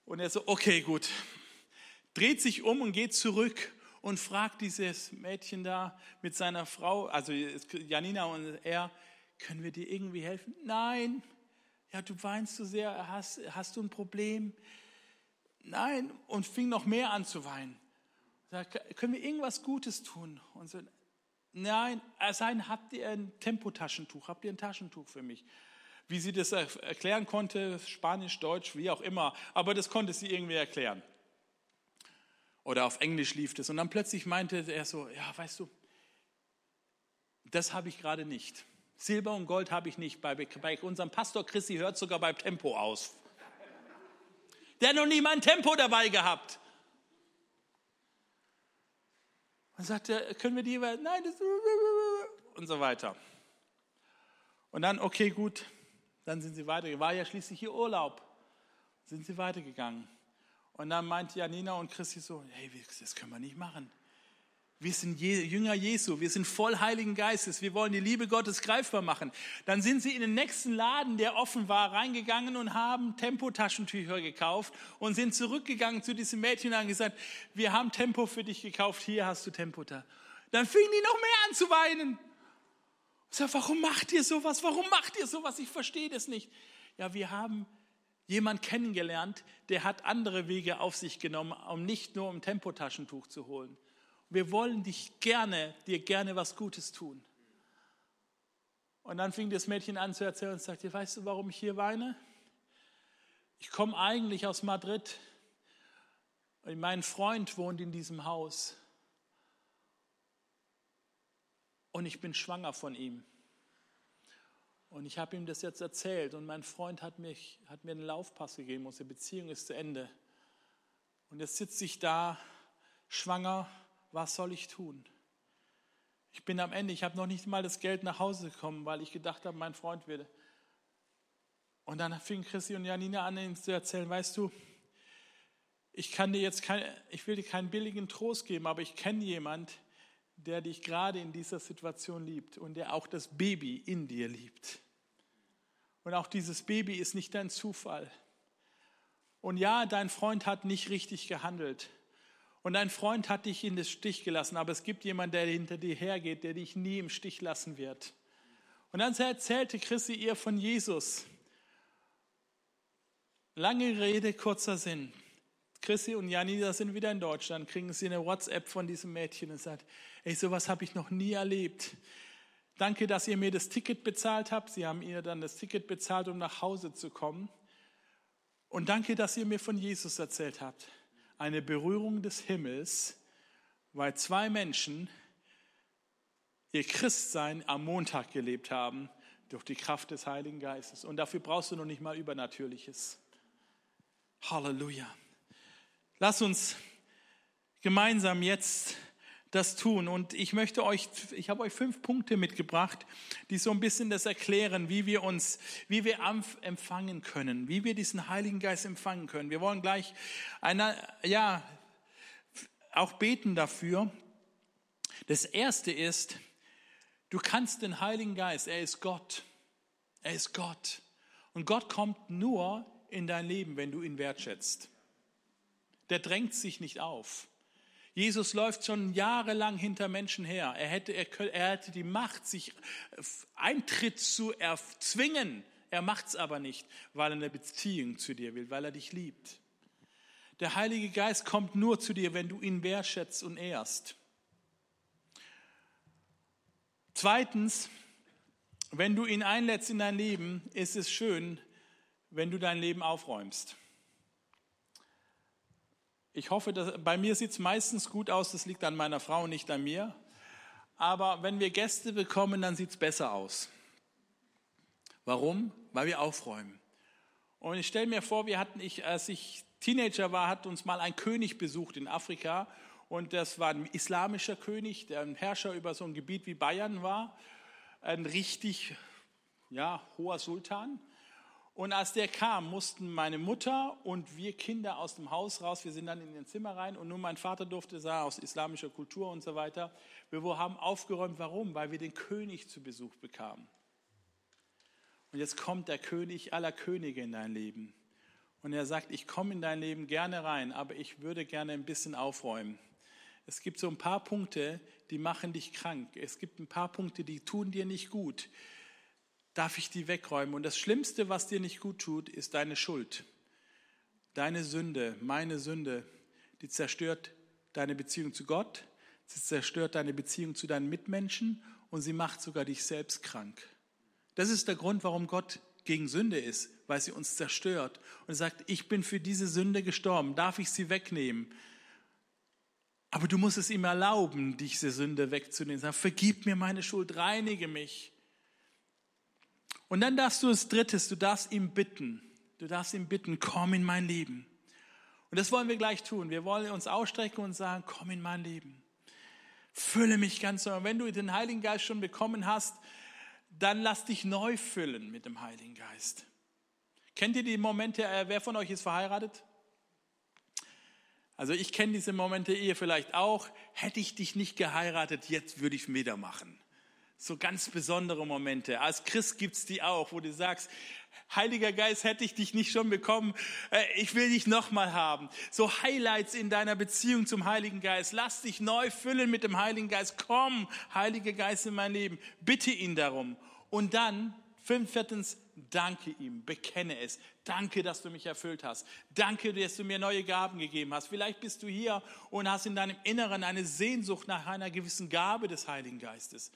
Und er so, okay, gut. Dreht sich um und geht zurück und fragt dieses Mädchen da mit seiner Frau, also Janina und er, können wir dir irgendwie helfen? Nein. Ja, du weinst so sehr, hast, hast du ein Problem? Nein. Und fing noch mehr an zu weinen. Sagt, können wir irgendwas Gutes tun? Und so, nein, sein, habt ihr ein Tempotaschentuch? Habt ihr ein Taschentuch für mich? Wie sie das erklären konnte, Spanisch, Deutsch, wie auch immer, aber das konnte sie irgendwie erklären. Oder auf Englisch lief das. Und dann plötzlich meinte er so, ja, weißt du, das habe ich gerade nicht. Silber und Gold habe ich nicht. Bei, bei unserem Pastor Christi hört sogar beim Tempo aus. Der hat noch nie mal ein Tempo dabei gehabt. Und sagt er, können wir die, nein, das, und so weiter. Und dann, okay, gut, dann sind sie weitergegangen. War ja schließlich ihr Urlaub. Sind sie weitergegangen. Und dann meinte Janina und Christi so, hey, das können wir nicht machen. Wir sind Jünger Jesu, wir sind voll Heiligen Geistes, wir wollen die Liebe Gottes greifbar machen. Dann sind sie in den nächsten Laden, der offen war, reingegangen und haben Tempotaschentücher gekauft und sind zurückgegangen zu diesem Mädchen und haben gesagt, wir haben Tempo für dich gekauft, hier hast du Tempota. Dann fingen die noch mehr an zu weinen. Ich sage, warum macht ihr sowas? Warum macht ihr sowas? Ich verstehe das nicht. Ja, wir haben jemand kennengelernt, der hat andere Wege auf sich genommen, um nicht nur um Tempotaschentuch zu holen wir wollen dich gerne, dir gerne was Gutes tun. Und dann fing das Mädchen an zu erzählen und sagte, weißt du, warum ich hier weine? Ich komme eigentlich aus Madrid und mein Freund wohnt in diesem Haus und ich bin schwanger von ihm. Und ich habe ihm das jetzt erzählt und mein Freund hat, mich, hat mir einen Laufpass gegeben, unsere Beziehung ist zu Ende. Und jetzt sitze ich da, schwanger, was soll ich tun? Ich bin am Ende, ich habe noch nicht mal das Geld nach Hause gekommen, weil ich gedacht habe, mein Freund würde. Und dann fing Christi und Janina an, ihnen zu erzählen, weißt du, ich kann dir jetzt kein, ich will dir keinen billigen Trost geben, aber ich kenne jemand, der dich gerade in dieser Situation liebt und der auch das Baby in dir liebt. Und auch dieses Baby ist nicht dein Zufall. Und ja, dein Freund hat nicht richtig gehandelt. Und dein Freund hat dich in den Stich gelassen, aber es gibt jemanden, der hinter dir hergeht, der dich nie im Stich lassen wird. Und dann erzählte Chrissy ihr von Jesus. Lange Rede, kurzer Sinn. Chrissy und Janina sind wieder in Deutschland, kriegen sie eine WhatsApp von diesem Mädchen und sagt, ey, sowas habe ich noch nie erlebt. Danke, dass ihr mir das Ticket bezahlt habt. Sie haben ihr dann das Ticket bezahlt, um nach Hause zu kommen. Und danke, dass ihr mir von Jesus erzählt habt eine Berührung des Himmels, weil zwei Menschen ihr Christsein am Montag gelebt haben durch die Kraft des Heiligen Geistes. Und dafür brauchst du noch nicht mal Übernatürliches. Halleluja. Lass uns gemeinsam jetzt das tun. Und ich möchte euch, ich habe euch fünf Punkte mitgebracht, die so ein bisschen das erklären, wie wir uns, wie wir empfangen können, wie wir diesen Heiligen Geist empfangen können. Wir wollen gleich einer, ja, auch beten dafür. Das erste ist, du kannst den Heiligen Geist, er ist Gott. Er ist Gott. Und Gott kommt nur in dein Leben, wenn du ihn wertschätzt. Der drängt sich nicht auf. Jesus läuft schon jahrelang hinter Menschen her. Er hätte, er, er hätte die Macht, sich Eintritt zu erzwingen. Er macht es aber nicht, weil er eine Beziehung zu dir will, weil er dich liebt. Der Heilige Geist kommt nur zu dir, wenn du ihn wertschätzt und ehrst. Zweitens, wenn du ihn einlädst in dein Leben, ist es schön, wenn du dein Leben aufräumst. Ich hoffe, dass, bei mir sieht es meistens gut aus, das liegt an meiner Frau, nicht an mir. Aber wenn wir Gäste bekommen, dann sieht es besser aus. Warum? Weil wir aufräumen. Und ich stelle mir vor, wir hatten, ich, als ich Teenager war, hat uns mal ein König besucht in Afrika. Und das war ein islamischer König, der ein Herrscher über so ein Gebiet wie Bayern war. Ein richtig ja, hoher Sultan. Und als der kam, mussten meine Mutter und wir Kinder aus dem Haus raus. Wir sind dann in den Zimmer rein und nur mein Vater durfte sagen, aus islamischer Kultur und so weiter. Wir haben aufgeräumt. Warum? Weil wir den König zu Besuch bekamen. Und jetzt kommt der König aller Könige in dein Leben. Und er sagt, ich komme in dein Leben gerne rein, aber ich würde gerne ein bisschen aufräumen. Es gibt so ein paar Punkte, die machen dich krank. Es gibt ein paar Punkte, die tun dir nicht gut darf ich die wegräumen. Und das Schlimmste, was dir nicht gut tut, ist deine Schuld. Deine Sünde, meine Sünde, die zerstört deine Beziehung zu Gott, sie zerstört deine Beziehung zu deinen Mitmenschen und sie macht sogar dich selbst krank. Das ist der Grund, warum Gott gegen Sünde ist, weil sie uns zerstört und sagt, ich bin für diese Sünde gestorben, darf ich sie wegnehmen? Aber du musst es ihm erlauben, diese Sünde wegzunehmen. Sag, vergib mir meine Schuld, reinige mich. Und dann darfst du das Drittes, du darfst ihm bitten. Du darfst ihm bitten, komm in mein Leben. Und das wollen wir gleich tun. Wir wollen uns ausstrecken und sagen, komm in mein Leben. Fülle mich ganz neu. Und wenn du den Heiligen Geist schon bekommen hast, dann lass dich neu füllen mit dem Heiligen Geist. Kennt ihr die Momente, äh, wer von euch ist verheiratet? Also ich kenne diese Momente ihr vielleicht auch. Hätte ich dich nicht geheiratet, jetzt würde ich es wieder machen. So ganz besondere Momente. Als Christ gibt's die auch, wo du sagst, Heiliger Geist, hätte ich dich nicht schon bekommen, äh, ich will dich nochmal haben. So Highlights in deiner Beziehung zum Heiligen Geist. Lass dich neu füllen mit dem Heiligen Geist. Komm, Heiliger Geist in mein Leben. Bitte ihn darum. Und dann, fünftens, danke ihm, bekenne es. Danke, dass du mich erfüllt hast. Danke, dass du mir neue Gaben gegeben hast. Vielleicht bist du hier und hast in deinem Inneren eine Sehnsucht nach einer gewissen Gabe des Heiligen Geistes.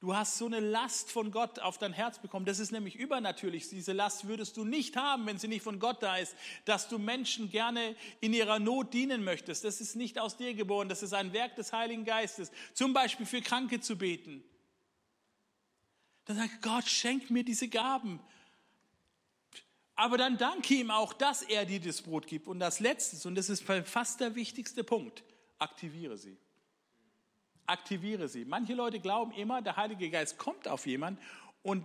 Du hast so eine Last von Gott auf dein Herz bekommen. Das ist nämlich übernatürlich. Diese Last würdest du nicht haben, wenn sie nicht von Gott da ist, dass du Menschen gerne in ihrer Not dienen möchtest. Das ist nicht aus dir geboren. Das ist ein Werk des Heiligen Geistes. Zum Beispiel für Kranke zu beten. Dann sagt Gott, schenk mir diese Gaben. Aber dann danke ihm auch, dass er dir das Brot gibt. Und das Letzte, und das ist fast der wichtigste Punkt, aktiviere sie aktiviere sie. Manche Leute glauben immer, der Heilige Geist kommt auf jemanden und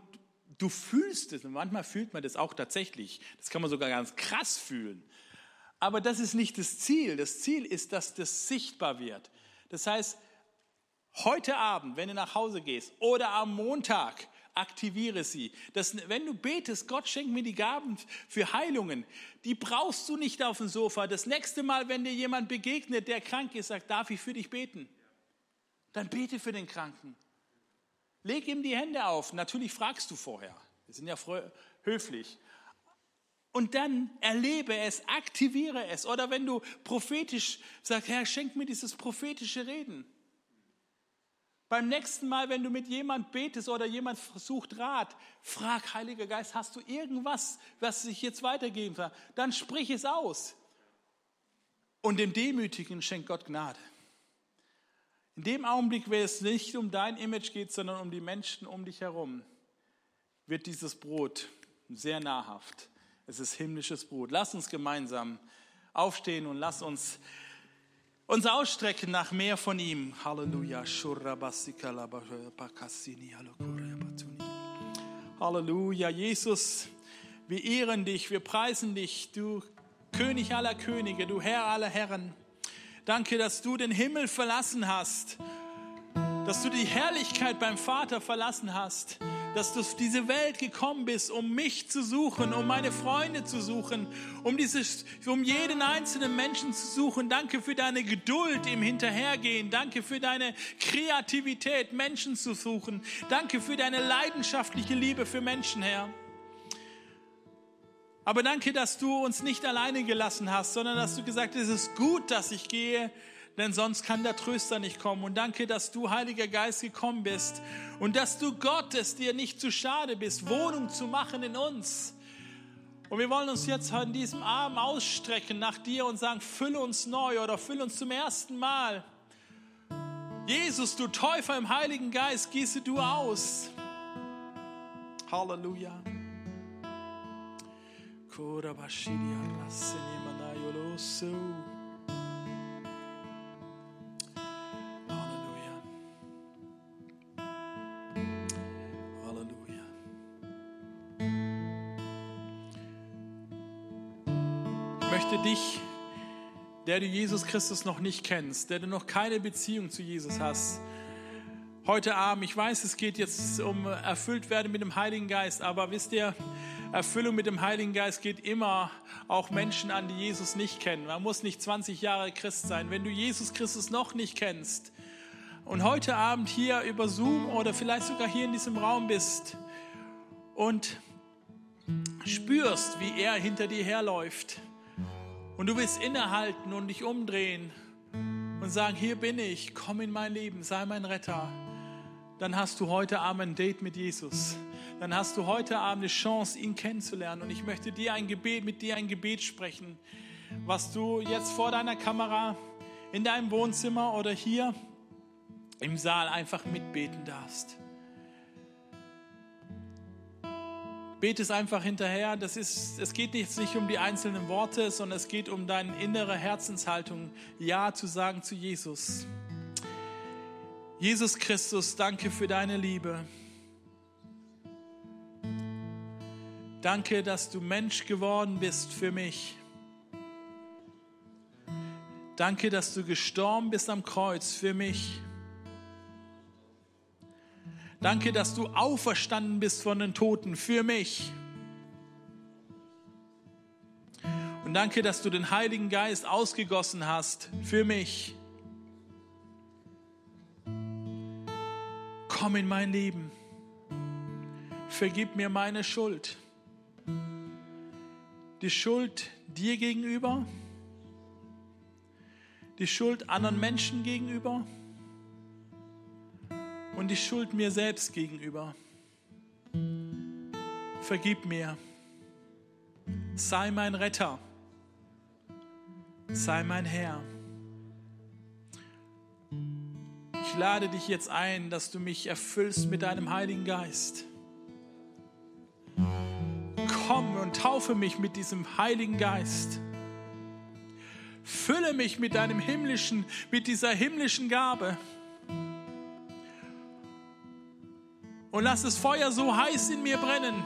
du fühlst es. Und manchmal fühlt man das auch tatsächlich. Das kann man sogar ganz krass fühlen. Aber das ist nicht das Ziel. Das Ziel ist, dass das sichtbar wird. Das heißt, heute Abend, wenn du nach Hause gehst oder am Montag, aktiviere sie. Das, wenn du betest, Gott schenkt mir die Gaben für Heilungen, die brauchst du nicht auf dem Sofa. Das nächste Mal, wenn dir jemand begegnet, der krank ist, sagt, darf ich für dich beten? Dann bete für den Kranken. Leg ihm die Hände auf. Natürlich fragst du vorher. Wir sind ja höflich. Und dann erlebe es, aktiviere es. Oder wenn du prophetisch sagst, Herr, schenk mir dieses prophetische Reden. Beim nächsten Mal, wenn du mit jemand betest oder jemand sucht Rat, frag, Heiliger Geist, hast du irgendwas, was ich jetzt weitergeben soll? Dann sprich es aus. Und dem Demütigen schenkt Gott Gnade. In dem Augenblick, wenn es nicht um dein Image geht, sondern um die Menschen um dich herum, wird dieses Brot sehr nahrhaft. Es ist himmlisches Brot. Lass uns gemeinsam aufstehen und lass uns uns ausstrecken nach mehr von ihm. Halleluja. Halleluja. Jesus, wir ehren dich, wir preisen dich, du König aller Könige, du Herr aller Herren. Danke, dass du den Himmel verlassen hast, dass du die Herrlichkeit beim Vater verlassen hast, dass du auf diese Welt gekommen bist, um mich zu suchen, um meine Freunde zu suchen, um, dieses, um jeden einzelnen Menschen zu suchen. Danke für deine Geduld im Hinterhergehen. Danke für deine Kreativität, Menschen zu suchen. Danke für deine leidenschaftliche Liebe für Menschen, Herr. Aber danke, dass du uns nicht alleine gelassen hast, sondern dass du gesagt hast, es ist gut, dass ich gehe, denn sonst kann der Tröster nicht kommen. Und danke, dass du, Heiliger Geist, gekommen bist und dass du Gott es dir nicht zu schade bist, Wohnung zu machen in uns. Und wir wollen uns jetzt an diesem Abend ausstrecken nach dir und sagen, fülle uns neu oder fülle uns zum ersten Mal. Jesus, du Täufer im Heiligen Geist, gieße du aus. Halleluja. Halleluja. Halleluja. Ich möchte dich, der du Jesus Christus noch nicht kennst, der du noch keine Beziehung zu Jesus hast, heute Abend, ich weiß, es geht jetzt um erfüllt werden mit dem Heiligen Geist, aber wisst ihr, Erfüllung mit dem Heiligen Geist geht immer auch Menschen an, die Jesus nicht kennen. Man muss nicht 20 Jahre Christ sein. Wenn du Jesus Christus noch nicht kennst und heute Abend hier über Zoom oder vielleicht sogar hier in diesem Raum bist und spürst, wie er hinter dir herläuft und du willst innehalten und dich umdrehen und sagen, hier bin ich, komm in mein Leben, sei mein Retter, dann hast du heute Abend ein Date mit Jesus dann hast du heute Abend eine Chance, ihn kennenzulernen. Und ich möchte dir ein Gebet, mit dir ein Gebet sprechen, was du jetzt vor deiner Kamera, in deinem Wohnzimmer oder hier im Saal einfach mitbeten darfst. Bete es einfach hinterher. Das ist, es geht nicht, nicht um die einzelnen Worte, sondern es geht um deine innere Herzenshaltung, Ja zu sagen zu Jesus. Jesus Christus, danke für deine Liebe. Danke, dass du Mensch geworden bist für mich. Danke, dass du gestorben bist am Kreuz für mich. Danke, dass du auferstanden bist von den Toten für mich. Und danke, dass du den Heiligen Geist ausgegossen hast für mich. Komm in mein Leben. Vergib mir meine Schuld. Die Schuld dir gegenüber, die Schuld anderen Menschen gegenüber und die Schuld mir selbst gegenüber. Vergib mir. Sei mein Retter. Sei mein Herr. Ich lade dich jetzt ein, dass du mich erfüllst mit deinem Heiligen Geist. Und taufe mich mit diesem Heiligen Geist. Fülle mich mit deinem himmlischen, mit dieser himmlischen Gabe. Und lass das Feuer so heiß in mir brennen,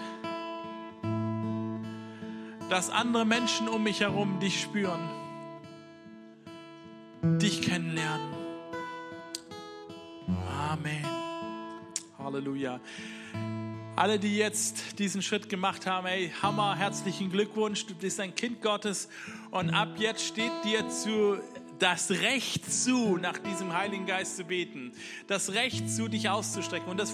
dass andere Menschen um mich herum dich spüren, dich kennenlernen. Amen. Halleluja. Alle, die jetzt diesen Schritt gemacht haben, hey, Hammer, herzlichen Glückwunsch, du bist ein Kind Gottes und ab jetzt steht dir zu das Recht zu, nach diesem Heiligen Geist zu beten, das Recht zu, dich auszustrecken. Und das